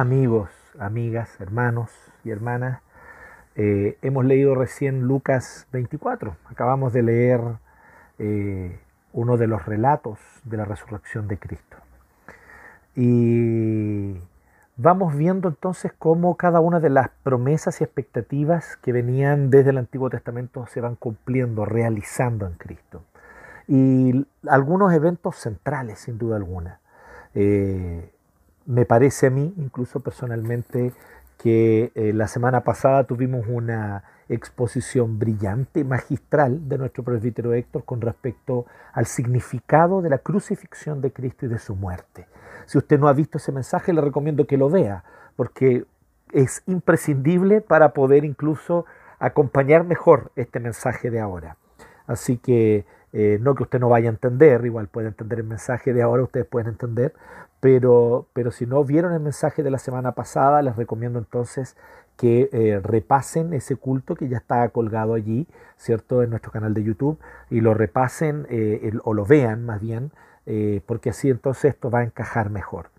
Amigos, amigas, hermanos y hermanas, eh, hemos leído recién Lucas 24. Acabamos de leer eh, uno de los relatos de la resurrección de Cristo. Y vamos viendo entonces cómo cada una de las promesas y expectativas que venían desde el Antiguo Testamento se van cumpliendo, realizando en Cristo. Y algunos eventos centrales, sin duda alguna. Eh, me parece a mí, incluso personalmente, que eh, la semana pasada tuvimos una exposición brillante, magistral de nuestro presbítero Héctor con respecto al significado de la crucifixión de Cristo y de su muerte. Si usted no ha visto ese mensaje, le recomiendo que lo vea, porque es imprescindible para poder incluso acompañar mejor este mensaje de ahora. Así que eh, no que usted no vaya a entender, igual puede entender el mensaje de ahora, ustedes pueden entender, pero, pero si no vieron el mensaje de la semana pasada, les recomiendo entonces que eh, repasen ese culto que ya está colgado allí, ¿cierto? En nuestro canal de YouTube y lo repasen eh, o lo vean más bien, porque así entonces esto va a encajar mejor.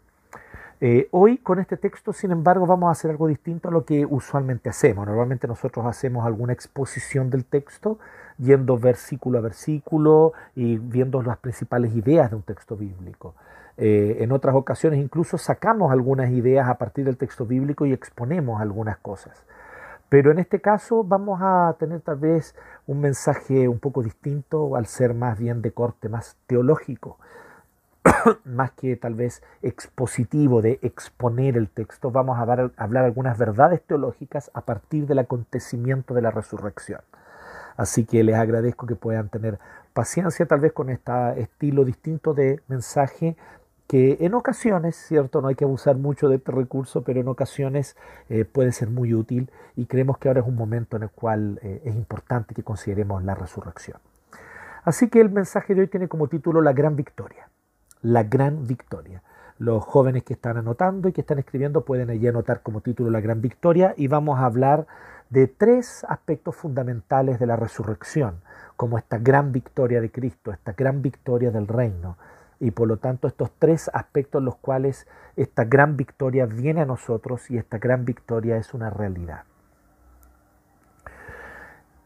hoy con este texto, sin embargo, vamos a hacer algo distinto a lo que usualmente hacemos. Normalmente nosotros hacemos alguna exposición del texto yendo versículo a versículo y viendo las principales ideas de un texto bíblico. Eh, en otras ocasiones incluso sacamos algunas ideas a partir del texto bíblico y exponemos algunas cosas. Pero en este caso vamos a tener tal vez un mensaje un poco distinto al ser más bien de corte más teológico, más que tal vez expositivo de exponer el texto. Vamos a hablar algunas verdades teológicas a partir del acontecimiento de la resurrección. Así que les agradezco que puedan tener paciencia tal vez con este estilo distinto de mensaje que en ocasiones, cierto, no hay que abusar mucho de este recurso, pero en ocasiones eh, puede ser muy útil y creemos que ahora es un momento en el cual eh, es importante que consideremos la resurrección. Así que el mensaje de hoy tiene como título La gran victoria. La gran victoria. Los jóvenes que están anotando y que están escribiendo pueden allí anotar como título La gran victoria y vamos a hablar de tres aspectos fundamentales de la resurrección, como esta gran victoria de Cristo, esta gran victoria del reino. Y por lo tanto estos tres aspectos en los cuales esta gran victoria viene a nosotros y esta gran victoria es una realidad.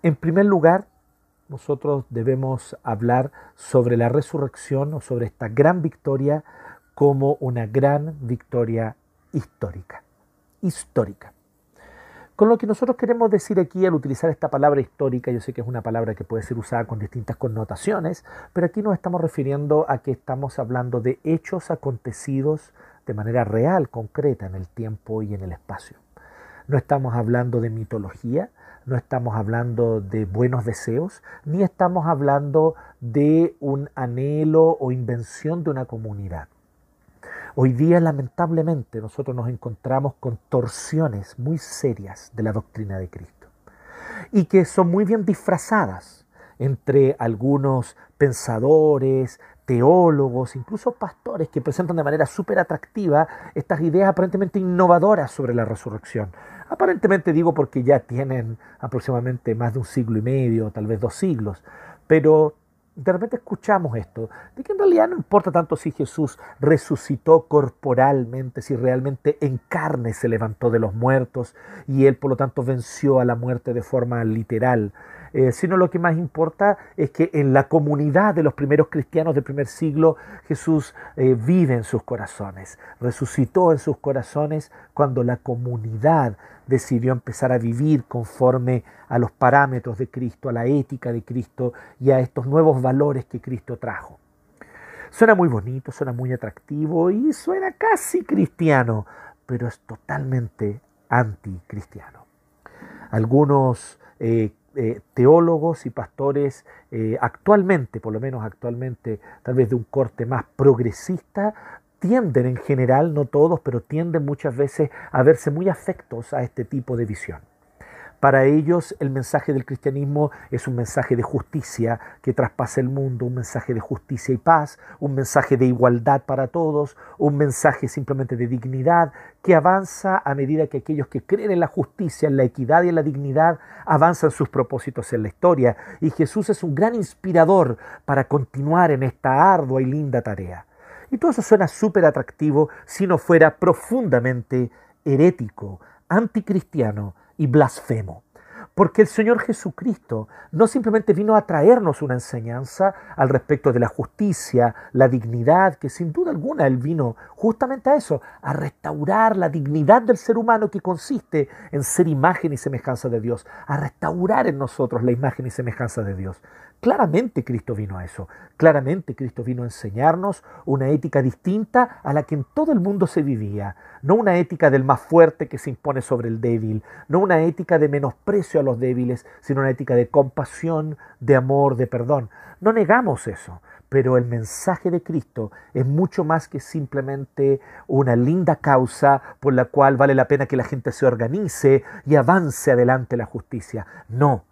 En primer lugar, nosotros debemos hablar sobre la resurrección o sobre esta gran victoria como una gran victoria histórica. Histórica. Con lo que nosotros queremos decir aquí al utilizar esta palabra histórica, yo sé que es una palabra que puede ser usada con distintas connotaciones, pero aquí nos estamos refiriendo a que estamos hablando de hechos acontecidos de manera real, concreta, en el tiempo y en el espacio. No estamos hablando de mitología, no estamos hablando de buenos deseos, ni estamos hablando de un anhelo o invención de una comunidad. Hoy día, lamentablemente, nosotros nos encontramos con torsiones muy serias de la doctrina de Cristo y que son muy bien disfrazadas entre algunos pensadores, teólogos, incluso pastores que presentan de manera súper atractiva estas ideas aparentemente innovadoras sobre la resurrección. Aparentemente digo porque ya tienen aproximadamente más de un siglo y medio, tal vez dos siglos, pero de repente escuchamos esto, de que en realidad no importa tanto si Jesús resucitó corporalmente, si realmente en carne se levantó de los muertos y él por lo tanto venció a la muerte de forma literal. Eh, sino lo que más importa es que en la comunidad de los primeros cristianos del primer siglo Jesús eh, vive en sus corazones, resucitó en sus corazones cuando la comunidad decidió empezar a vivir conforme a los parámetros de Cristo, a la ética de Cristo y a estos nuevos valores que Cristo trajo. Suena muy bonito, suena muy atractivo y suena casi cristiano, pero es totalmente anticristiano. Algunos eh, eh, teólogos y pastores eh, actualmente, por lo menos actualmente, tal vez de un corte más progresista, tienden en general, no todos, pero tienden muchas veces a verse muy afectos a este tipo de visión. Para ellos el mensaje del cristianismo es un mensaje de justicia que traspasa el mundo, un mensaje de justicia y paz, un mensaje de igualdad para todos, un mensaje simplemente de dignidad que avanza a medida que aquellos que creen en la justicia, en la equidad y en la dignidad avanzan sus propósitos en la historia. Y Jesús es un gran inspirador para continuar en esta ardua y linda tarea. Y todo eso suena súper atractivo si no fuera profundamente herético, anticristiano y blasfemo. Porque el Señor Jesucristo no simplemente vino a traernos una enseñanza al respecto de la justicia, la dignidad, que sin duda alguna Él vino justamente a eso, a restaurar la dignidad del ser humano que consiste en ser imagen y semejanza de Dios, a restaurar en nosotros la imagen y semejanza de Dios. Claramente Cristo vino a eso. Claramente Cristo vino a enseñarnos una ética distinta a la que en todo el mundo se vivía. No una ética del más fuerte que se impone sobre el débil, no una ética de menosprecio a los débiles, sino una ética de compasión, de amor, de perdón. No negamos eso, pero el mensaje de Cristo es mucho más que simplemente una linda causa por la cual vale la pena que la gente se organice y avance adelante la justicia. No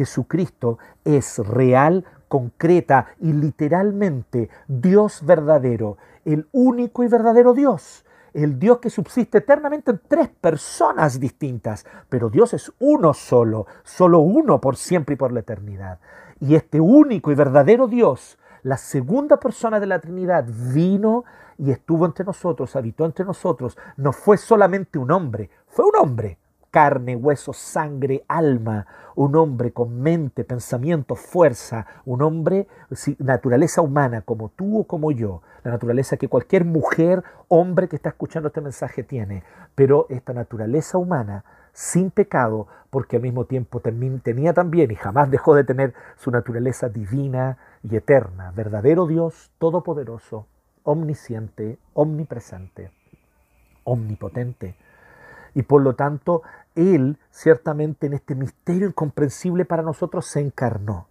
Jesucristo es real, concreta y literalmente Dios verdadero, el único y verdadero Dios. El Dios que subsiste eternamente en tres personas distintas, pero Dios es uno solo, solo uno por siempre y por la eternidad. Y este único y verdadero Dios, la segunda persona de la Trinidad, vino y estuvo entre nosotros, habitó entre nosotros. No fue solamente un hombre, fue un hombre, carne, hueso, sangre, alma, un hombre con mente, pensamiento, fuerza, un hombre, naturaleza humana como tú o como yo, la naturaleza que cualquier mujer, hombre que está escuchando este mensaje tiene, pero esta naturaleza humana sin pecado, porque al mismo tiempo tenía también y jamás dejó de tener su naturaleza divina y eterna, verdadero Dios, todopoderoso, omnisciente, omnipresente, omnipotente. Y por lo tanto Él ciertamente en este misterio incomprensible para nosotros se encarnó.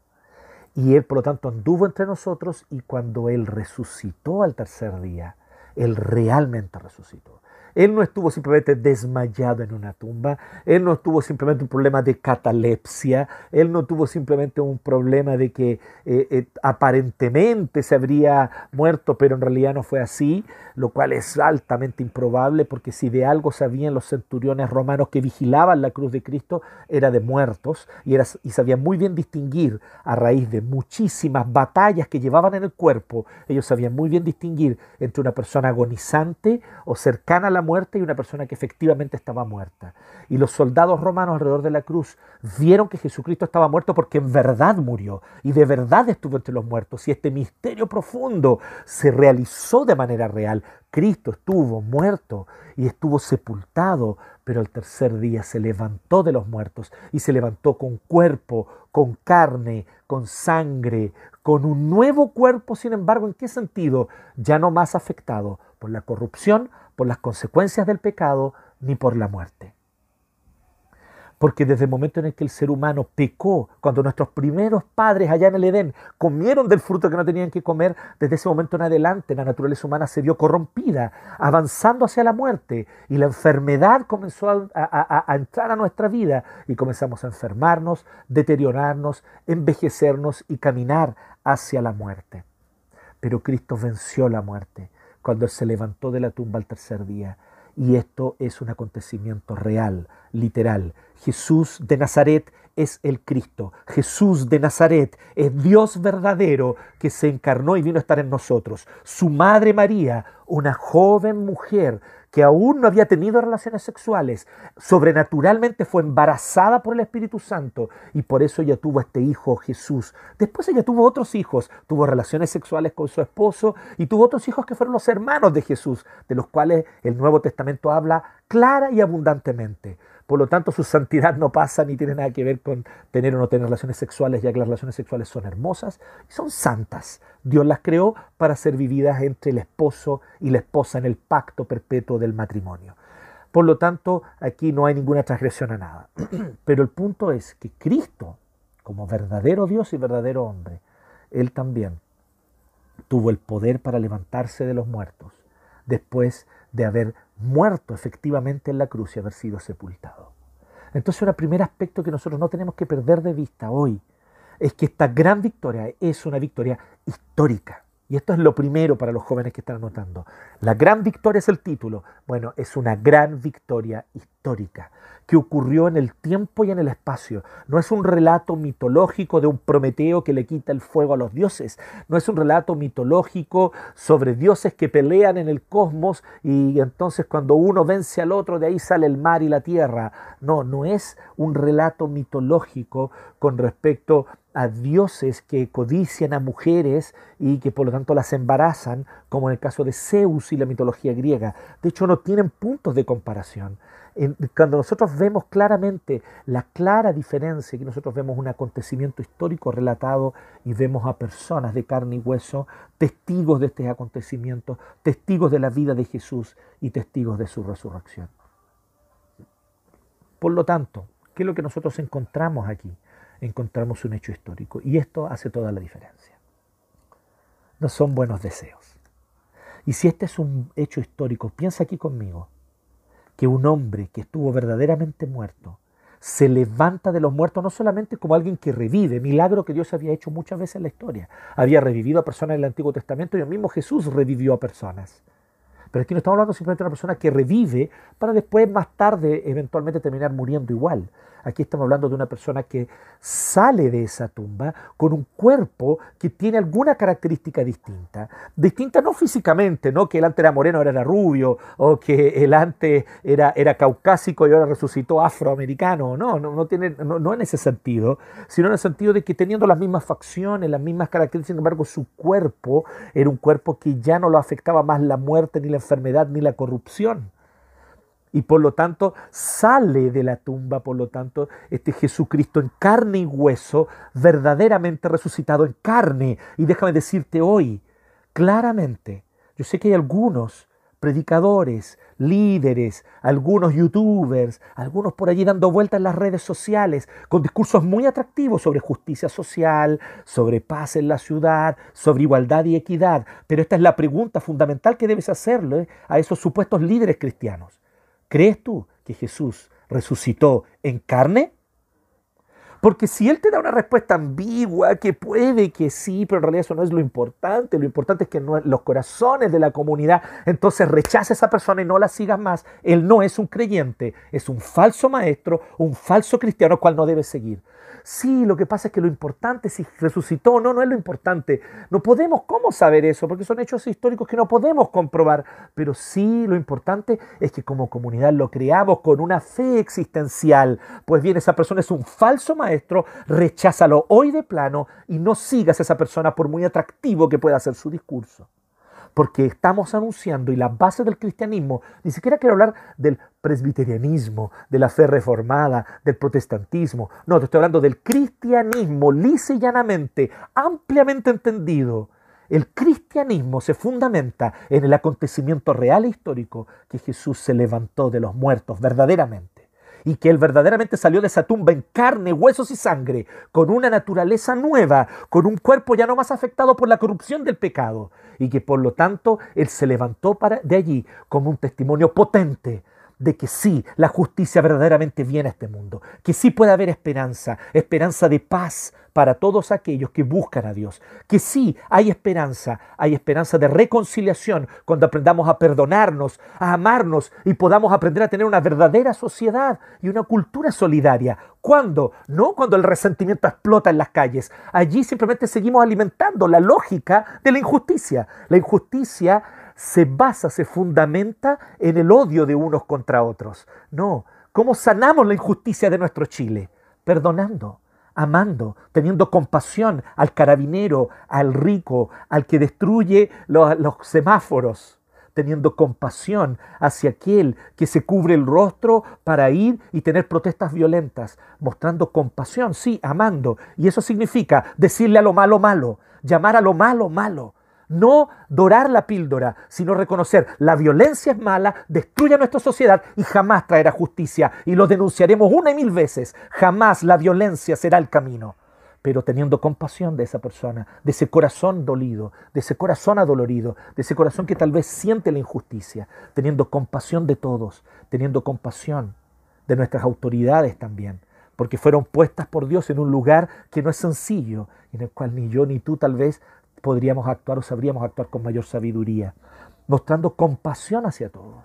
Y Él por lo tanto anduvo entre nosotros y cuando Él resucitó al tercer día, Él realmente resucitó. Él no estuvo simplemente desmayado en una tumba, Él no tuvo simplemente un problema de catalepsia, Él no tuvo simplemente un problema de que eh, eh, aparentemente se habría muerto, pero en realidad no fue así, lo cual es altamente improbable, porque si de algo sabían los centuriones romanos que vigilaban la cruz de Cristo, era de muertos, y, era, y sabían muy bien distinguir a raíz de muchísimas batallas que llevaban en el cuerpo, ellos sabían muy bien distinguir entre una persona agonizante o cercana a la muerte y una persona que efectivamente estaba muerta. Y los soldados romanos alrededor de la cruz vieron que Jesucristo estaba muerto porque en verdad murió y de verdad estuvo entre los muertos. Y este misterio profundo se realizó de manera real. Cristo estuvo muerto y estuvo sepultado, pero el tercer día se levantó de los muertos y se levantó con cuerpo, con carne, con sangre, con un nuevo cuerpo, sin embargo, ¿en qué sentido? Ya no más afectado por la corrupción, por las consecuencias del pecado, ni por la muerte. Porque desde el momento en el que el ser humano pecó, cuando nuestros primeros padres allá en el Edén comieron del fruto que no tenían que comer, desde ese momento en adelante la naturaleza humana se vio corrompida, avanzando hacia la muerte. Y la enfermedad comenzó a, a entrar a nuestra vida y comenzamos a enfermarnos, deteriorarnos, envejecernos y caminar hacia la muerte. Pero Cristo venció la muerte cuando se levantó de la tumba al tercer día. Y esto es un acontecimiento real, literal. Jesús de Nazaret es el Cristo. Jesús de Nazaret es Dios verdadero que se encarnó y vino a estar en nosotros. Su madre María, una joven mujer que aún no había tenido relaciones sexuales, sobrenaturalmente fue embarazada por el Espíritu Santo y por eso ella tuvo este hijo Jesús. Después ella tuvo otros hijos, tuvo relaciones sexuales con su esposo y tuvo otros hijos que fueron los hermanos de Jesús, de los cuales el Nuevo Testamento habla clara y abundantemente. Por lo tanto, su santidad no pasa ni tiene nada que ver con tener o no tener relaciones sexuales, ya que las relaciones sexuales son hermosas y son santas. Dios las creó para ser vividas entre el esposo y la esposa en el pacto perpetuo del matrimonio. Por lo tanto, aquí no hay ninguna transgresión a nada. Pero el punto es que Cristo, como verdadero Dios y verdadero hombre, Él también tuvo el poder para levantarse de los muertos después de haber muerto efectivamente en la cruz y haber sido sepultado. Entonces, un primer aspecto que nosotros no tenemos que perder de vista hoy es que esta gran victoria es una victoria histórica. Y esto es lo primero para los jóvenes que están anotando. La gran victoria es el título. Bueno, es una gran victoria histórica que ocurrió en el tiempo y en el espacio. No es un relato mitológico de un Prometeo que le quita el fuego a los dioses. No es un relato mitológico sobre dioses que pelean en el cosmos y entonces cuando uno vence al otro de ahí sale el mar y la tierra. No, no es un relato mitológico con respecto a dioses que codician a mujeres y que por lo tanto las embarazan, como en el caso de Zeus y la mitología griega. De hecho, no tienen puntos de comparación cuando nosotros vemos claramente la clara diferencia, que nosotros vemos un acontecimiento histórico relatado y vemos a personas de carne y hueso, testigos de este acontecimiento, testigos de la vida de Jesús y testigos de su resurrección. Por lo tanto, ¿qué es lo que nosotros encontramos aquí? Encontramos un hecho histórico y esto hace toda la diferencia. No son buenos deseos. Y si este es un hecho histórico, piensa aquí conmigo, que un hombre que estuvo verdaderamente muerto se levanta de los muertos no solamente como alguien que revive, milagro que Dios había hecho muchas veces en la historia. Había revivido a personas en el Antiguo Testamento y el mismo Jesús revivió a personas. Pero aquí no estamos hablando simplemente de una persona que revive para después, más tarde, eventualmente terminar muriendo igual. Aquí estamos hablando de una persona que sale de esa tumba con un cuerpo que tiene alguna característica distinta. Distinta no físicamente, no que el antes era moreno, ahora era rubio, o que el antes era, era caucásico y ahora resucitó afroamericano. No, no, no, tiene, no, no en ese sentido, sino en el sentido de que teniendo las mismas facciones, las mismas características, sin embargo, su cuerpo era un cuerpo que ya no lo afectaba más la muerte, ni la enfermedad, ni la corrupción y por lo tanto sale de la tumba, por lo tanto, este Jesucristo en carne y hueso, verdaderamente resucitado en carne. Y déjame decirte hoy, claramente, yo sé que hay algunos predicadores, líderes, algunos youtubers, algunos por allí dando vueltas en las redes sociales con discursos muy atractivos sobre justicia social, sobre paz en la ciudad, sobre igualdad y equidad. Pero esta es la pregunta fundamental que debes hacerle a esos supuestos líderes cristianos. ¿Crees tú que Jesús resucitó en carne? Porque si Él te da una respuesta ambigua, que puede que sí, pero en realidad eso no es lo importante, lo importante es que no, los corazones de la comunidad, entonces rechaza a esa persona y no la sigas más. Él no es un creyente, es un falso maestro, un falso cristiano, cual no debes seguir. Sí, lo que pasa es que lo importante, si resucitó no, no es lo importante. No podemos, ¿cómo saber eso? Porque son hechos históricos que no podemos comprobar. Pero sí, lo importante es que como comunidad lo creamos con una fe existencial. Pues bien, esa persona es un falso maestro, recházalo hoy de plano y no sigas a esa persona por muy atractivo que pueda ser su discurso porque estamos anunciando y la base del cristianismo, ni siquiera quiero hablar del presbiterianismo, de la fe reformada, del protestantismo, no, te estoy hablando del cristianismo lisa y llanamente, ampliamente entendido. El cristianismo se fundamenta en el acontecimiento real e histórico que Jesús se levantó de los muertos verdaderamente y que Él verdaderamente salió de esa tumba en carne, huesos y sangre, con una naturaleza nueva, con un cuerpo ya no más afectado por la corrupción del pecado, y que por lo tanto Él se levantó para, de allí como un testimonio potente de que sí, la justicia verdaderamente viene a este mundo, que sí puede haber esperanza, esperanza de paz para todos aquellos que buscan a Dios, que sí hay esperanza, hay esperanza de reconciliación cuando aprendamos a perdonarnos, a amarnos y podamos aprender a tener una verdadera sociedad y una cultura solidaria. ¿Cuándo? No cuando el resentimiento explota en las calles. Allí simplemente seguimos alimentando la lógica de la injusticia. La injusticia se basa, se fundamenta en el odio de unos contra otros. No, ¿cómo sanamos la injusticia de nuestro Chile? Perdonando, amando, teniendo compasión al carabinero, al rico, al que destruye los, semáforos, teniendo compasión hacia aquel que se cubre el rostro para ir y tener protestas violentas, mostrando compasión, sí, amando. Y eso significa decirle a lo malo malo, llamar a lo malo malo, no dorar la píldora, sino reconocer la violencia es mala, destruye nuestra sociedad y jamás traerá justicia. Y lo denunciaremos una y mil veces. Jamás la violencia será el camino. Pero teniendo compasión de esa persona, de ese corazón dolido, de ese corazón adolorido, de ese corazón que tal vez siente la injusticia, teniendo compasión de todos, teniendo compasión de nuestras autoridades también, porque fueron puestas por Dios en un lugar que no es sencillo, en el cual ni yo ni tú tal vez podríamos actuar o sabríamos actuar con mayor sabiduría, mostrando compasión hacia todos.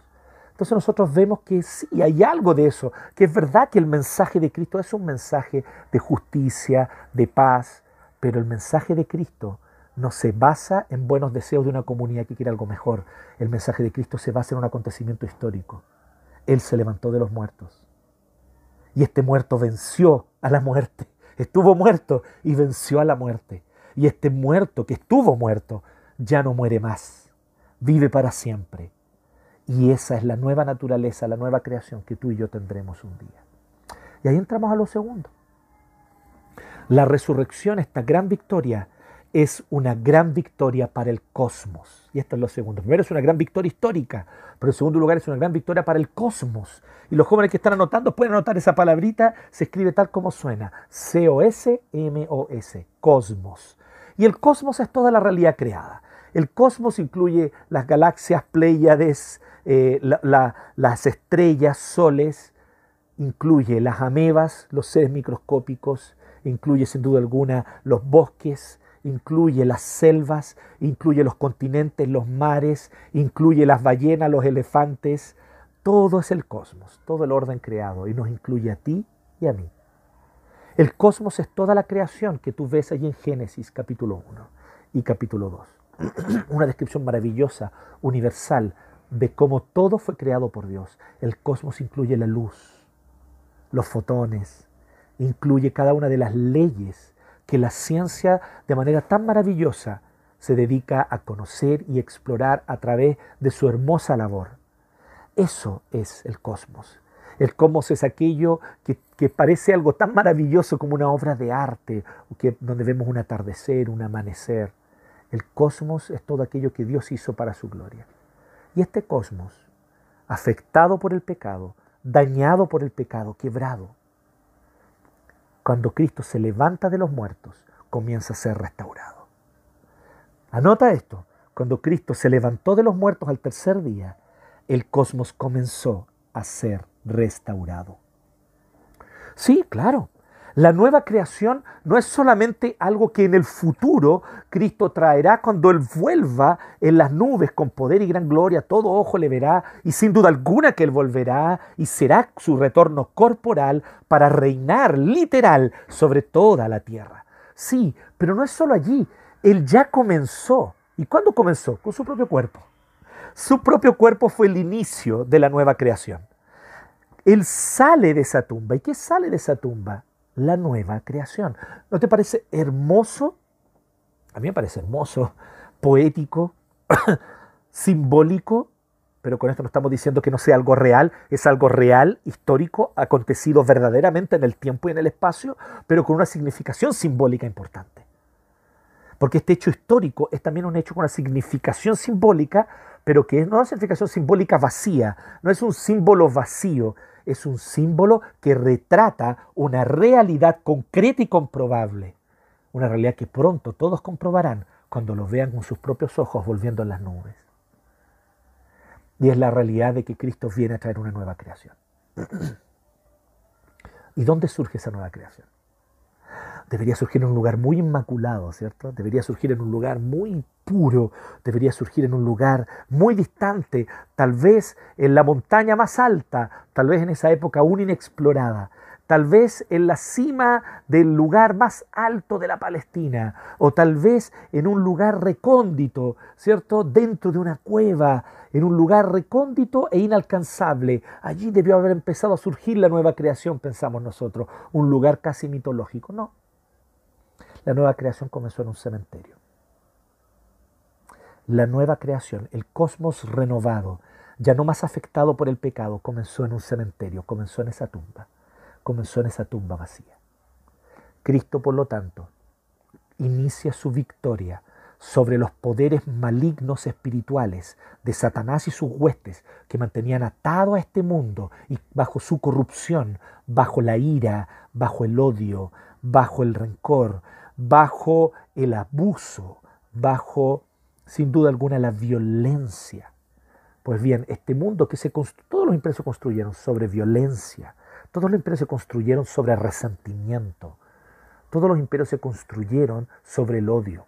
Entonces nosotros vemos que sí, hay algo de eso, que es verdad que el mensaje de Cristo es un mensaje de justicia, de paz, pero el mensaje de Cristo no se basa en buenos deseos de una comunidad que quiere algo mejor. El mensaje de Cristo se basa en un acontecimiento histórico. Él se levantó de los muertos. Y este muerto venció a la muerte. Estuvo muerto y venció a la muerte. Y este muerto que estuvo muerto ya no muere más. Vive para siempre. Y esa es la nueva naturaleza, la nueva creación que tú y yo tendremos un día. Y ahí entramos a lo segundo. La resurrección, esta gran victoria, es una gran victoria para el cosmos. Y esto es lo segundo. Primero es una gran victoria histórica, pero en segundo lugar es una gran victoria para el cosmos. Y los jóvenes que están anotando pueden anotar esa palabrita, se escribe tal como suena, C-O-S-M-O-S, cosmos. Y el cosmos es toda la realidad creada. El cosmos incluye las galaxias, Pléyades, eh, las estrellas, soles, incluye las amebas, los seres microscópicos, incluye sin duda alguna los bosques, incluye las selvas, incluye los continentes, los mares, incluye las ballenas, los elefantes, todo es el cosmos, todo el orden creado y nos incluye a ti y a mí. El cosmos es toda la creación que tú ves allí en Génesis capítulo 1 y capítulo 2. Una descripción maravillosa, universal, de cómo todo fue creado por Dios. El cosmos incluye la luz, los fotones, incluye cada una de las leyes que la ciencia de manera tan maravillosa se dedica a conocer y explorar a través de su hermosa labor. Eso es el cosmos. El cosmos es aquello que, parece algo tan maravilloso como una obra de arte, que, donde vemos un atardecer, un amanecer. El cosmos es todo aquello que Dios hizo para su gloria. Y este cosmos, afectado por el pecado, dañado por el pecado, quebrado, cuando Cristo se levanta de los muertos, comienza a ser restaurado. Anota esto, cuando Cristo se levantó de los muertos al tercer día, el cosmos comenzó a ser restaurado. Sí, claro, la nueva creación no es solamente algo que en el futuro Cristo traerá cuando Él vuelva en las nubes con poder y gran gloria, todo ojo le verá y sin duda alguna que Él volverá y será su retorno corporal para reinar literal sobre toda la tierra. Sí, pero no es solo allí, Él ya comenzó. ¿Y cuándo comenzó? Con su propio cuerpo. Su propio cuerpo fue el inicio de la nueva creación. Él sale de esa tumba. ¿Y qué sale de esa tumba? la nueva creación. ¿No te parece hermoso? A mí me parece hermoso, poético, simbólico, pero con esto no estamos diciendo que no sea algo real, es algo real, histórico, acontecido verdaderamente en el tiempo y en el espacio, pero con una significación simbólica importante. Porque este hecho histórico es también un hecho con una significación simbólica, pero que no es una significación simbólica vacía, no es un símbolo vacío, es un símbolo que retrata una realidad concreta y comprobable. Una realidad que pronto todos comprobarán cuando lo vean con sus propios ojos volviendo a las nubes. Y es la realidad de que Cristo viene a traer una nueva creación. ¿Y dónde surge esa nueva creación? debería surgir en un lugar muy inmaculado, ¿cierto? Debería surgir en un lugar muy puro, debería surgir en un lugar muy distante, tal vez en la montaña más alta, tal vez en esa época aún inexplorada, tal vez en la cima del lugar más alto de la Palestina, o tal vez en un lugar recóndito, ¿cierto? Dentro de una cueva, en un lugar recóndito e inalcanzable. Allí debió haber empezado a surgir la nueva creación, pensamos nosotros, un lugar casi mitológico. No, la nueva creación comenzó en un cementerio. La nueva creación, el cosmos renovado, ya no más afectado por el pecado, comenzó en un cementerio, comenzó en esa tumba, comenzó en esa tumba vacía. Cristo, por lo tanto, inicia su victoria sobre los poderes malignos espirituales de Satanás y sus huestes que mantenían atado a este mundo y bajo su corrupción, bajo la ira, bajo el odio, bajo el rencor, bajo el abuso, bajo sin duda alguna la violencia. Pues bien, este mundo que se todos los imperios se construyeron sobre violencia, todos los imperios se construyeron sobre resentimiento, todos los imperios se construyeron sobre el odio.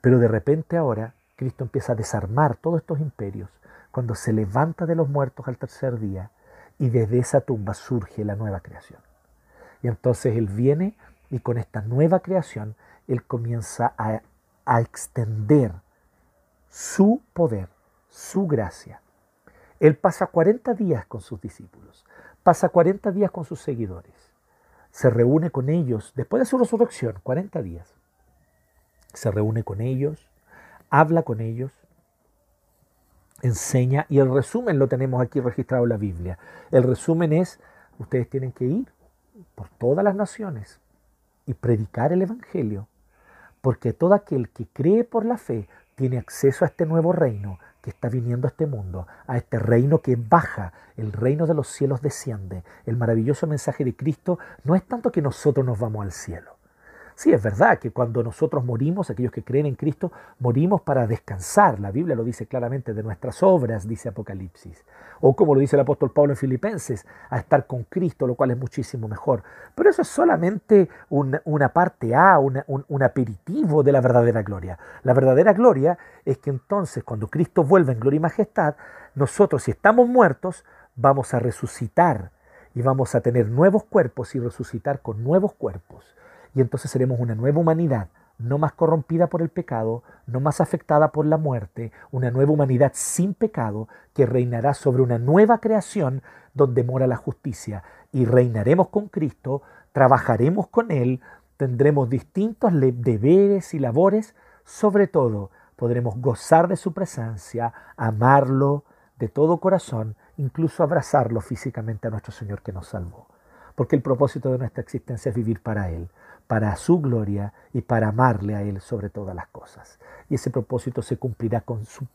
Pero de repente ahora Cristo empieza a desarmar todos estos imperios cuando se levanta de los muertos al tercer día y desde esa tumba surge la nueva creación. Y entonces Él viene y con esta nueva creación Él comienza a, a extender su poder, su gracia. Él pasa 40 días con sus discípulos, pasa 40 días con sus seguidores, se reúne con ellos después de su resurrección, 40 días. Se reúne con ellos, habla con ellos, enseña y el resumen lo tenemos aquí registrado en la Biblia. El resumen es, ustedes tienen que ir por todas las naciones y predicar el Evangelio, porque todo aquel que cree por la fe tiene acceso a este nuevo reino que está viniendo a este mundo, a este reino que baja, el reino de los cielos desciende. El maravilloso mensaje de Cristo no es tanto que nosotros nos vamos al cielo, Sí, es verdad que cuando nosotros morimos, aquellos que creen en Cristo, morimos para descansar. La Biblia lo dice claramente de nuestras obras, dice Apocalipsis. O como lo dice el apóstol Pablo en Filipenses, a estar con Cristo, lo cual es muchísimo mejor. Pero eso es solamente una parte A, un, aperitivo de la verdadera gloria. La verdadera gloria es que entonces cuando Cristo vuelve en gloria y majestad, nosotros si estamos muertos, vamos a resucitar y vamos a tener nuevos cuerpos y resucitar con nuevos cuerpos y entonces seremos una nueva humanidad, no más corrompida por el pecado, no más afectada por la muerte, una nueva humanidad sin pecado que reinará sobre una nueva creación donde mora la justicia. Y reinaremos con Cristo, trabajaremos con Él, tendremos distintos deberes y labores, sobre todo podremos gozar de su presencia, amarlo de todo corazón, incluso abrazarlo físicamente a nuestro Señor que nos salvó. Porque el propósito de nuestra existencia es vivir para Él para su gloria y para amarle a Él sobre todas las cosas. Y ese propósito se cumplirá con, su,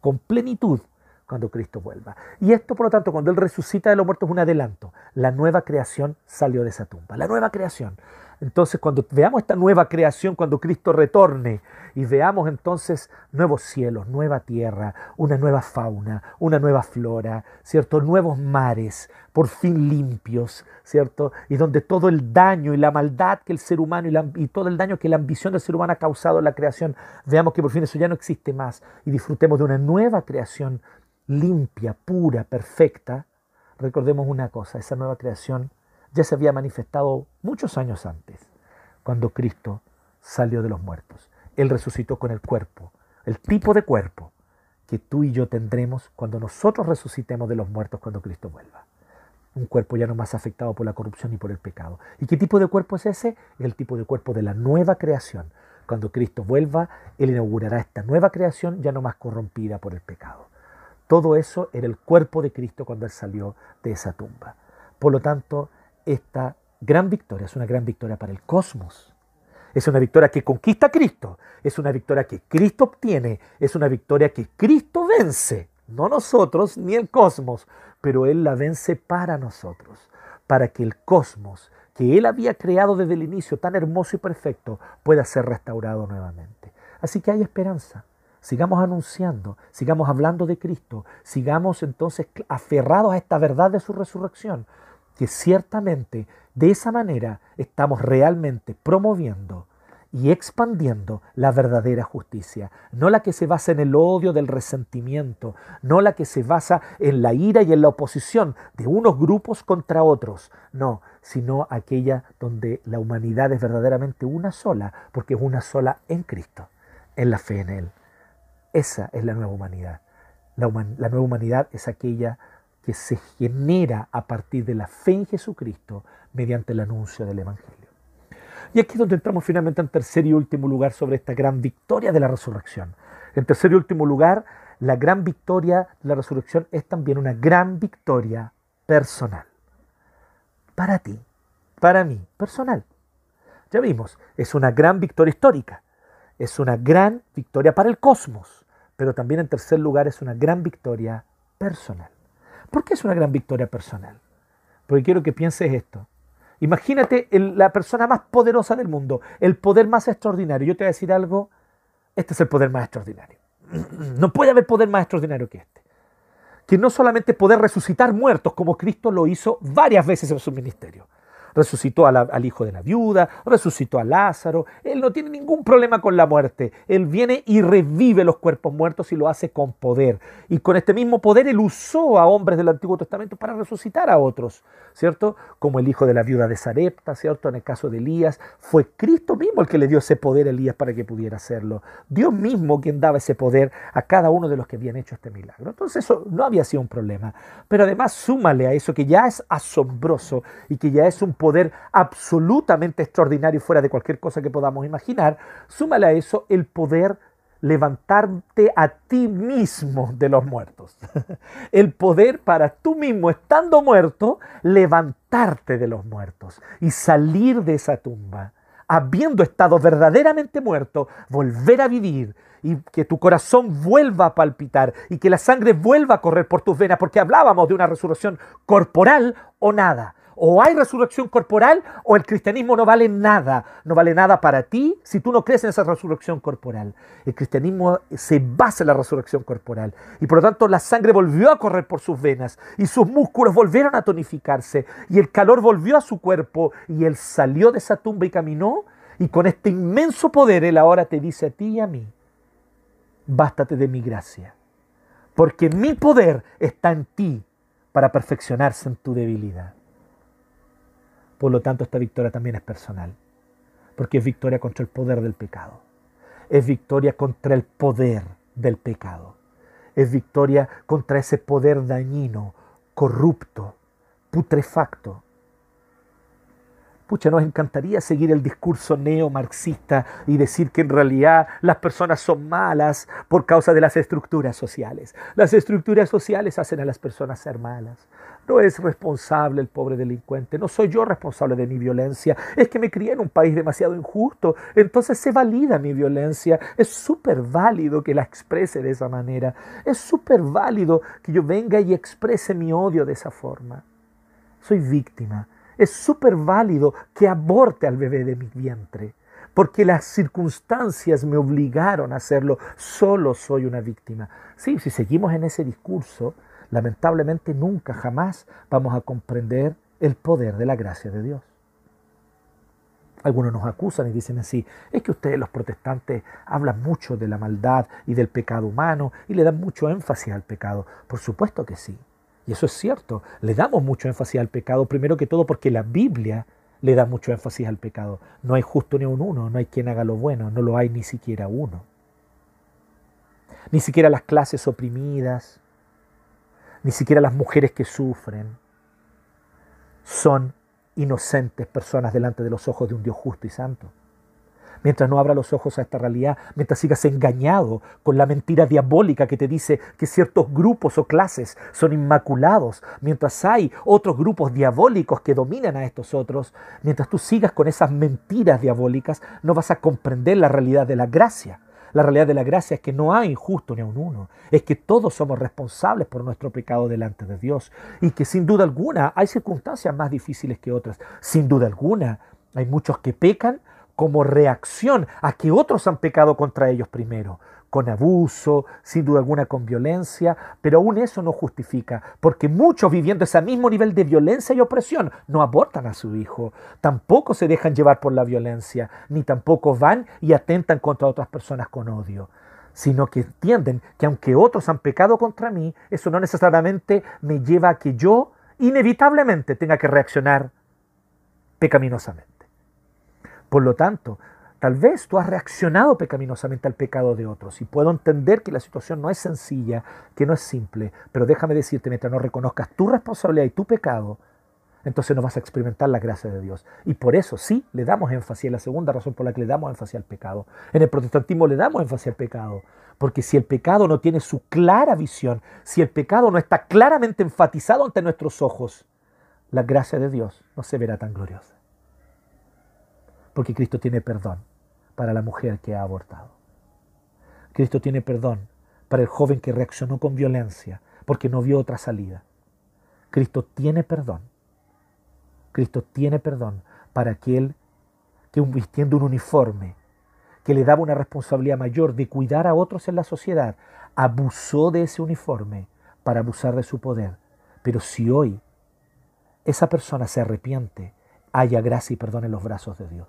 con plenitud cuando Cristo vuelva. Y esto, por lo tanto, cuando Él resucita de los muertos es un adelanto. La nueva creación salió de esa tumba. La nueva creación. Entonces, cuando veamos esta nueva creación, cuando Cristo retorne y veamos entonces nuevos cielos, nueva tierra, una nueva fauna, una nueva flora, ¿cierto? Nuevos mares, por fin limpios, ¿cierto? Y donde todo el daño y la maldad que el ser humano y, todo el daño que la ambición del ser humano ha causado en la creación, veamos que por fin eso ya no existe más y disfrutemos de una nueva creación limpia, pura, perfecta. Recordemos una cosa, esa nueva creación ya se había manifestado muchos años antes, cuando Cristo salió de los muertos. Él resucitó con el cuerpo, el tipo de cuerpo que tú y yo tendremos cuando nosotros resucitemos de los muertos cuando Cristo vuelva. Un cuerpo ya no más afectado por la corrupción y por el pecado. ¿Y qué tipo de cuerpo es ese? Es el tipo de cuerpo de la nueva creación. Cuando Cristo vuelva, Él inaugurará esta nueva creación ya no más corrompida por el pecado. Todo eso era el cuerpo de Cristo cuando Él salió de esa tumba. Por lo tanto, esta gran victoria es una gran victoria para el cosmos. Es una victoria que conquista Cristo. Es una victoria que Cristo obtiene. Es una victoria que Cristo vence. No nosotros ni el cosmos, pero Él la vence para nosotros. Para que el cosmos que Él había creado desde el inicio, tan hermoso y perfecto, pueda ser restaurado nuevamente. Así que hay esperanza. Sigamos anunciando, sigamos hablando de Cristo, sigamos entonces aferrados a esta verdad de su resurrección, que ciertamente de esa manera estamos realmente promoviendo y expandiendo la verdadera justicia, no la que se basa en el odio del resentimiento, no la que se basa en la ira y en la oposición de unos grupos contra otros, no, sino aquella donde la humanidad es verdaderamente una sola, porque es una sola en Cristo, en la fe en Él. Esa es la nueva humanidad. La, nueva humanidad es aquella que se genera a partir de la fe en Jesucristo mediante el anuncio del Evangelio. Y aquí es donde entramos finalmente en tercer y último lugar sobre esta gran victoria de la resurrección. En tercer y último lugar, la gran victoria de la resurrección es también una gran victoria personal. Para ti, para mí, personal. Ya vimos, es una gran victoria histórica, es una gran victoria para el cosmos, pero también en tercer lugar es una gran victoria personal. ¿Por qué es una gran victoria personal? Porque quiero que pienses esto. Imagínate la persona más poderosa del mundo, el poder más extraordinario. Yo te voy a decir algo, este es el poder más extraordinario. No puede haber poder más extraordinario que este. Que no solamente poder resucitar muertos como Cristo lo hizo varias veces en su ministerio. Resucitó al hijo de la viuda, resucitó a Lázaro. Él no tiene ningún problema con la muerte. Él viene y revive los cuerpos muertos y lo hace con poder. Y con este mismo poder él usó a hombres del Antiguo Testamento para resucitar a otros, ¿cierto? Como el hijo de la viuda de Sarepta, ¿cierto? En el caso de Elías, fue Cristo mismo el que le dio ese poder a Elías para que pudiera hacerlo. Dios mismo quien daba ese poder a cada uno de los que habían hecho este milagro. Entonces eso no había sido un problema. Pero además súmale a eso que ya es asombroso y que ya es un poder absolutamente extraordinario fuera de cualquier cosa que podamos imaginar, súmale a eso el poder levantarte a ti mismo de los muertos. El poder para tú mismo, estando muerto, levantarte de los muertos y salir de esa tumba, habiendo estado verdaderamente muerto, volver a vivir y que tu corazón vuelva a palpitar y que la sangre vuelva a correr por tus venas, porque hablábamos de una resurrección corporal o nada. O hay resurrección corporal o el cristianismo no vale nada. No vale nada para ti si tú no crees en esa resurrección corporal. El cristianismo se basa en la resurrección corporal. Y por lo tanto la sangre volvió a correr por sus venas y sus músculos volvieron a tonificarse y el calor volvió a su cuerpo y él salió de esa tumba y caminó. Y con este inmenso poder él ahora te dice a ti y a mí, bástate de mi gracia. Porque mi poder está en ti para perfeccionarse en tu debilidad. Por lo tanto, esta victoria también es personal, porque es victoria contra el poder del pecado. Es victoria contra el poder del pecado. Es victoria contra ese poder dañino, corrupto, putrefacto, Pucha, nos encantaría seguir el discurso neomarxista y decir que en realidad las personas son malas por causa de las estructuras sociales. Las estructuras sociales hacen a las personas ser malas. No es responsable el pobre delincuente, no soy yo responsable de mi violencia, es que me crié en un país demasiado injusto, entonces se valida mi violencia, es súper válido que la exprese de esa manera, es súper válido que yo venga y exprese mi odio de esa forma. Soy víctima, es súper válido que aborte al bebé de mi vientre, porque las circunstancias me obligaron a hacerlo, solo soy una víctima. Sí, si seguimos en ese discurso, lamentablemente nunca jamás vamos a comprender el poder de la gracia de Dios. Algunos nos acusan y dicen así, es que ustedes los protestantes hablan mucho de la maldad y del pecado humano y le dan mucho énfasis al pecado. Por supuesto que sí. Y eso es cierto, le damos mucho énfasis al pecado, primero que todo porque la Biblia le da mucho énfasis al pecado. No hay justo ni un uno, no hay quien haga lo bueno, no lo hay ni siquiera uno. Ni siquiera las clases oprimidas, ni siquiera las mujeres que sufren, son inocentes personas delante de los ojos de un Dios justo y santo mientras no abra los ojos a esta realidad, mientras sigas engañado con la mentira diabólica que te dice que ciertos grupos o clases son inmaculados, mientras hay otros grupos diabólicos que dominan a estos otros, mientras tú sigas con esas mentiras diabólicas, no vas a comprender la realidad de la gracia. La realidad de la gracia es que no hay injusto ni a un uno, es que todos somos responsables por nuestro pecado delante de Dios. Y que sin duda alguna hay circunstancias más difíciles que otras. Sin duda alguna hay muchos que pecan como reacción a que otros han pecado contra ellos primero, con abuso, sin duda alguna con violencia, pero aún eso no justifica, porque muchos viviendo ese mismo nivel de violencia y opresión no abortan a su hijo, tampoco se dejan llevar por la violencia, ni tampoco van y atentan contra otras personas con odio sino que entienden que aunque otros han pecado contra mí, eso no necesariamente me lleva a que yo inevitablemente tenga que reaccionar pecaminosamente. Por lo tanto, tal vez tú has reaccionado pecaminosamente al pecado de otros y puedo entender que la situación no es sencilla, que no es simple, pero déjame decirte, mientras no reconozcas tu responsabilidad y tu pecado, entonces no vas a experimentar la gracia de Dios. Y por eso sí le damos énfasis, la segunda razón por la que le damos énfasis al pecado. En el protestantismo le damos énfasis al pecado, porque si el pecado no tiene su clara visión, si el pecado no está claramente enfatizado ante nuestros ojos, la gracia de Dios no se verá tan gloriosa porque Cristo tiene perdón para la mujer que ha abortado. Cristo tiene perdón para el joven que reaccionó con violencia porque no vio otra salida. Cristo tiene perdón. Cristo tiene perdón para aquel que vistiendo un uniforme que le daba una responsabilidad mayor de cuidar a otros en la sociedad, abusó de ese uniforme para abusar de su poder. Pero si hoy esa persona se arrepiente haya gracia y perdón en los brazos de Dios.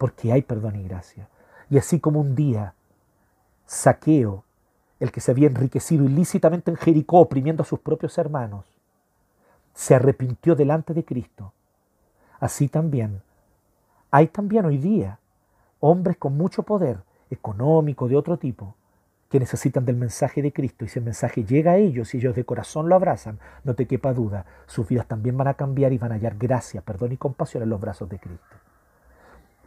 Porque hay perdón y gracia. Y así como un día Saqueo, el que se había enriquecido ilícitamente en Jericó oprimiendo a sus propios hermanos, se arrepintió delante de Cristo. Así también hay también hoy día hombres con mucho poder económico de otro tipo que necesitan del mensaje de Cristo y si el mensaje llega a ellos y ellos de corazón lo abrazan, no te quepa duda, sus vidas también van a cambiar y van a hallar gracia, perdón y compasión en los brazos de Cristo.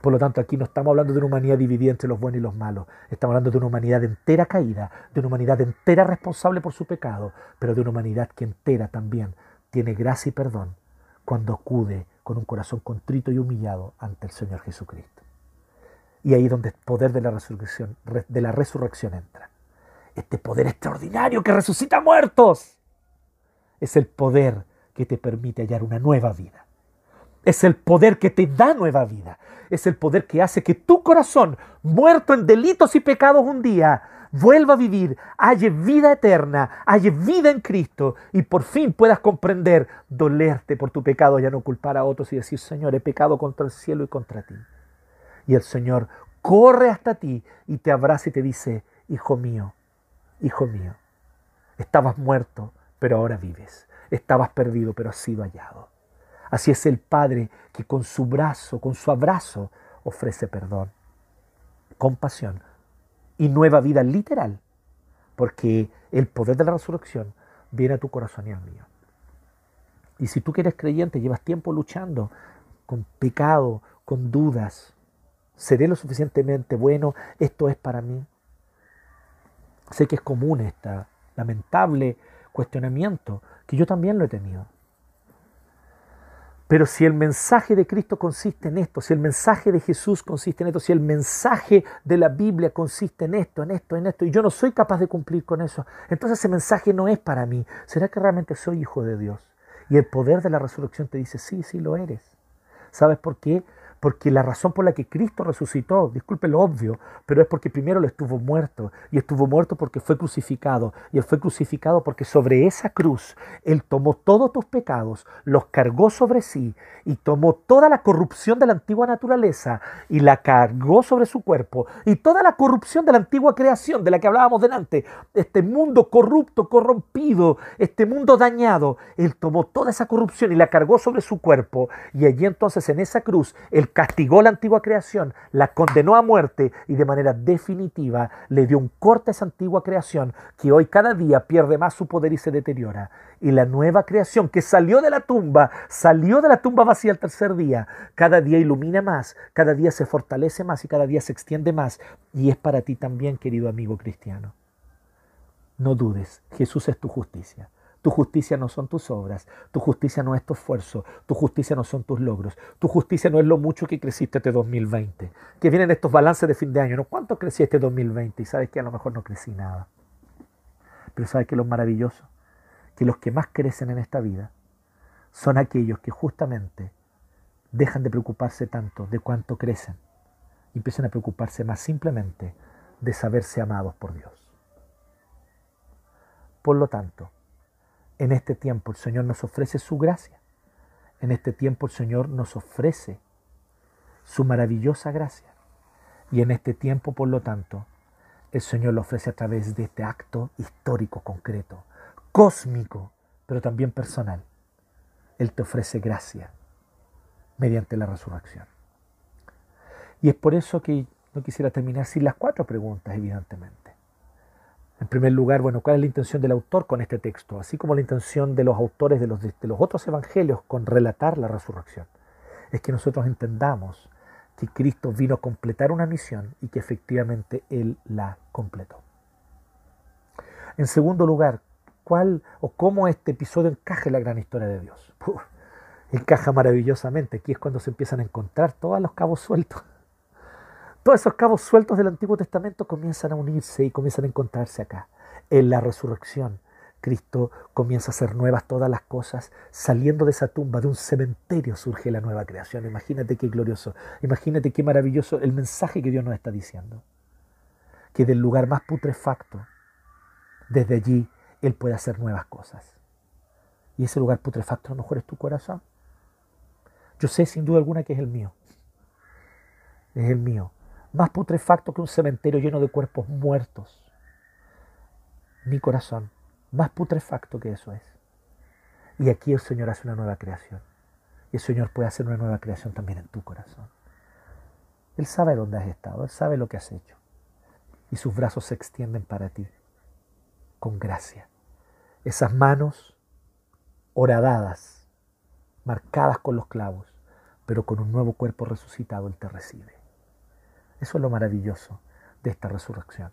Por lo tanto, aquí no estamos hablando de una humanidad dividida entre los buenos y los malos, estamos hablando de una humanidad entera caída, de una humanidad entera responsable por su pecado, pero de una humanidad que entera también tiene gracia y perdón cuando acude con un corazón contrito y humillado ante el Señor Jesucristo. Y ahí es donde el poder de la resurrección, de la resurrección entra este poder extraordinario que resucita muertos, es el poder que te permite hallar una nueva vida. Es el poder que te da nueva vida. Es el poder que hace que tu corazón, muerto en delitos y pecados un día, vuelva a vivir, halle vida eterna, halle vida en Cristo y por fin puedas comprender, dolerte por tu pecado, ya no culpar a otros y decir, Señor, he pecado contra el cielo y contra ti. Y el Señor corre hasta ti y te abraza y te dice, Hijo mío, Hijo mío, estabas muerto, pero ahora vives. Estabas perdido, pero has sido hallado. Así es el Padre que con su brazo, con su abrazo, ofrece perdón, compasión y nueva vida literal, porque el poder de la resurrección viene a tu corazón y al mío. Y si tú que eres creyente, llevas tiempo luchando con pecado, con dudas, ¿seré lo suficientemente bueno? ¿Esto es para mí? Sé que es común este lamentable cuestionamiento, que yo también lo he tenido. Pero si el mensaje de Cristo consiste en esto, si el mensaje de Jesús consiste en esto, si el mensaje de la Biblia consiste en esto, en esto, en esto, y yo no soy capaz de cumplir con eso, entonces ese mensaje no es para mí. ¿Será que realmente soy hijo de Dios? Y el poder de la resurrección te dice, sí, sí lo eres. ¿Sabes por qué? Porque la razón por la que Cristo resucitó, disculpe lo obvio, pero es porque primero lo estuvo muerto, y estuvo muerto porque fue crucificado, y él fue crucificado porque sobre esa cruz él tomó todos tus pecados, los cargó sobre sí, y tomó toda la corrupción de la antigua naturaleza, y la cargó sobre su cuerpo, y toda la corrupción de la antigua creación de la que hablábamos delante, este mundo corrupto, corrompido, este mundo dañado, él tomó toda esa corrupción y la cargó sobre su cuerpo, y allí entonces en esa cruz, él castigó la antigua creación, la condenó a muerte y de manera definitiva le dio un corte a esa antigua creación que hoy cada día pierde más su poder y se deteriora. Y la nueva creación que salió de la tumba, salió de la tumba vacía el tercer día, cada día ilumina más, cada día se fortalece más y cada día se extiende más. Y es para ti también, querido amigo cristiano. No dudes, Jesús es tu justicia. Tu justicia no son tus obras, tu justicia no es tu esfuerzo, tu justicia no son tus logros, tu justicia no es lo mucho que creciste este 2020. Que vienen estos balances de fin de año, ¿no? ¿Cuánto crecí este 2020? Y sabes que a lo mejor no crecí nada. Pero sabes que lo maravilloso, que los que más crecen en esta vida son aquellos que justamente dejan de preocuparse tanto de cuánto crecen y empiezan a preocuparse más simplemente de saberse amados por Dios. Por lo tanto, en este tiempo el Señor nos ofrece su gracia. En este tiempo el Señor nos ofrece su maravillosa gracia. Y en este tiempo, por lo tanto, el Señor lo ofrece a través de este acto histórico, concreto, cósmico, pero también personal. Él te ofrece gracia mediante la resurrección. Y es por eso que no quisiera terminar sin las cuatro preguntas, evidentemente. En primer lugar, bueno, ¿cuál es la intención del autor con este texto? Así como la intención de los autores de los, de los otros evangelios con relatar la resurrección. Es que nosotros entendamos que Cristo vino a completar una misión y que efectivamente Él la completó. En segundo lugar, ¿cuál o cómo este episodio encaja en la gran historia de Dios? encaja maravillosamente. Aquí es cuando se empiezan a encontrar todos los cabos sueltos. Todos esos cabos sueltos del Antiguo Testamento comienzan a unirse y comienzan a encontrarse acá. En la resurrección, Cristo comienza a hacer nuevas todas las cosas. Saliendo de esa tumba, de un cementerio, surge la nueva creación. Imagínate qué glorioso, imagínate qué maravilloso el mensaje que Dios nos está diciendo. Que del lugar más putrefacto, desde allí, Él puede hacer nuevas cosas. Y ese lugar putrefacto a lo mejor es tu corazón. Yo sé sin duda alguna que es el mío. Es el mío. Más putrefacto que un cementerio lleno de cuerpos muertos. Mi corazón. Más putrefacto que eso es. Y aquí el Señor hace una nueva creación. Y el Señor puede hacer una nueva creación también en tu corazón. Él sabe dónde has estado, Él sabe lo que has hecho. Y sus brazos se extienden para ti con gracia. Esas manos horadadas, marcadas con los clavos, pero con un nuevo cuerpo resucitado, Él te recibe. Eso es lo maravilloso de esta resurrección.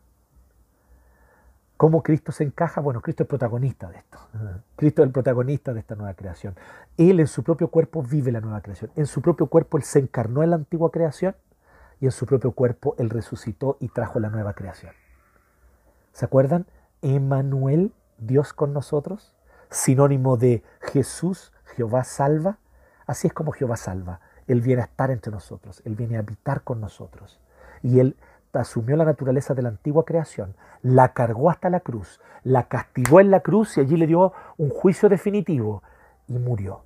¿Cómo Cristo se encaja? Bueno, Cristo es protagonista de esto. Cristo es el protagonista de esta nueva creación. Él en su propio cuerpo vive la nueva creación. En su propio cuerpo Él se encarnó en la antigua creación y en su propio cuerpo Él resucitó y trajo la nueva creación. ¿Se acuerdan? Emanuel, Dios con nosotros, sinónimo de Jesús, Jehová salva. Así es como Jehová salva. Él viene a estar entre nosotros, Él viene a habitar con nosotros. Y Él asumió la naturaleza de la antigua creación, la cargó hasta la cruz, la castigó en la cruz y allí le dio un juicio definitivo y murió.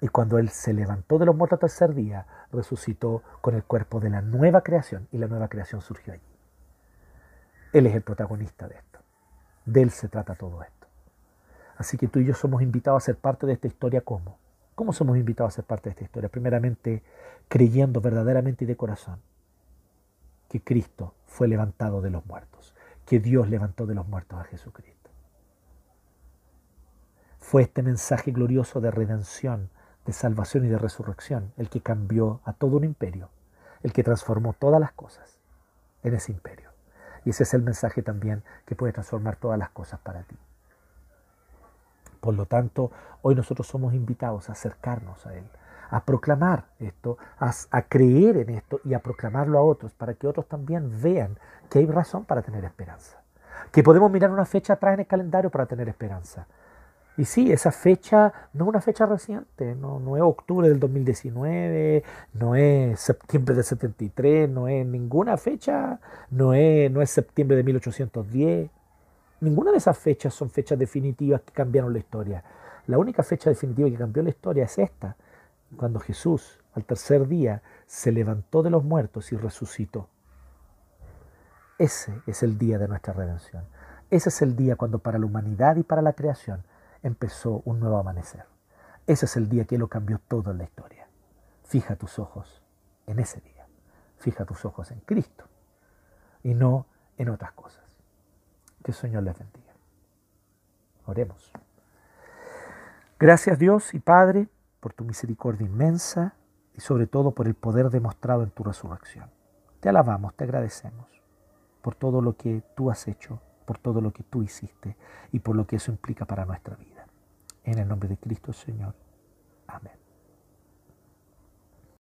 Y cuando Él se levantó de los muertos al tercer día, resucitó con el cuerpo de la nueva creación y la nueva creación surgió allí. Él es el protagonista de esto. De Él se trata todo esto. Así que tú y yo somos invitados a ser parte de esta historia. ¿Cómo? ¿Cómo somos invitados a ser parte de esta historia? Primeramente, creyendo verdaderamente y de corazón que Cristo fue levantado de los muertos, que Dios levantó de los muertos a Jesucristo. Fue este mensaje glorioso de redención, de salvación y de resurrección el que cambió a todo un imperio, el que transformó todas las cosas en ese imperio. Y ese es el mensaje también que puede transformar todas las cosas para ti. Por lo tanto, hoy nosotros somos invitados a acercarnos a Él, a proclamar esto, a, creer en esto y a proclamarlo a otros para que otros también vean que hay razón para tener esperanza. Que podemos mirar una fecha atrás en el calendario para tener esperanza. Y sí, esa fecha no es una fecha reciente, no, no es octubre del 2019, no es septiembre del 73, no es ninguna fecha, no es, no es septiembre de 1810. Ninguna de esas fechas son fechas definitivas que cambiaron la historia. La única fecha definitiva que cambió la historia es esta, cuando Jesús al tercer día se levantó de los muertos y resucitó. Ese es el día de nuestra redención. Ese es el día cuando para la humanidad y para la creación empezó un nuevo amanecer. Ese es el día que lo cambió todo en la historia. Fija tus ojos en ese día. Fija tus ojos en Cristo y no en otras cosas. Que el Señor les bendiga. Oremos. Gracias Dios y Padre por tu misericordia inmensa y sobre todo por el poder demostrado en tu resurrección. Te alabamos, te agradecemos por todo lo que tú has hecho, por todo lo que tú hiciste y por lo que eso implica para nuestra vida. En el nombre de Cristo Señor. Amén.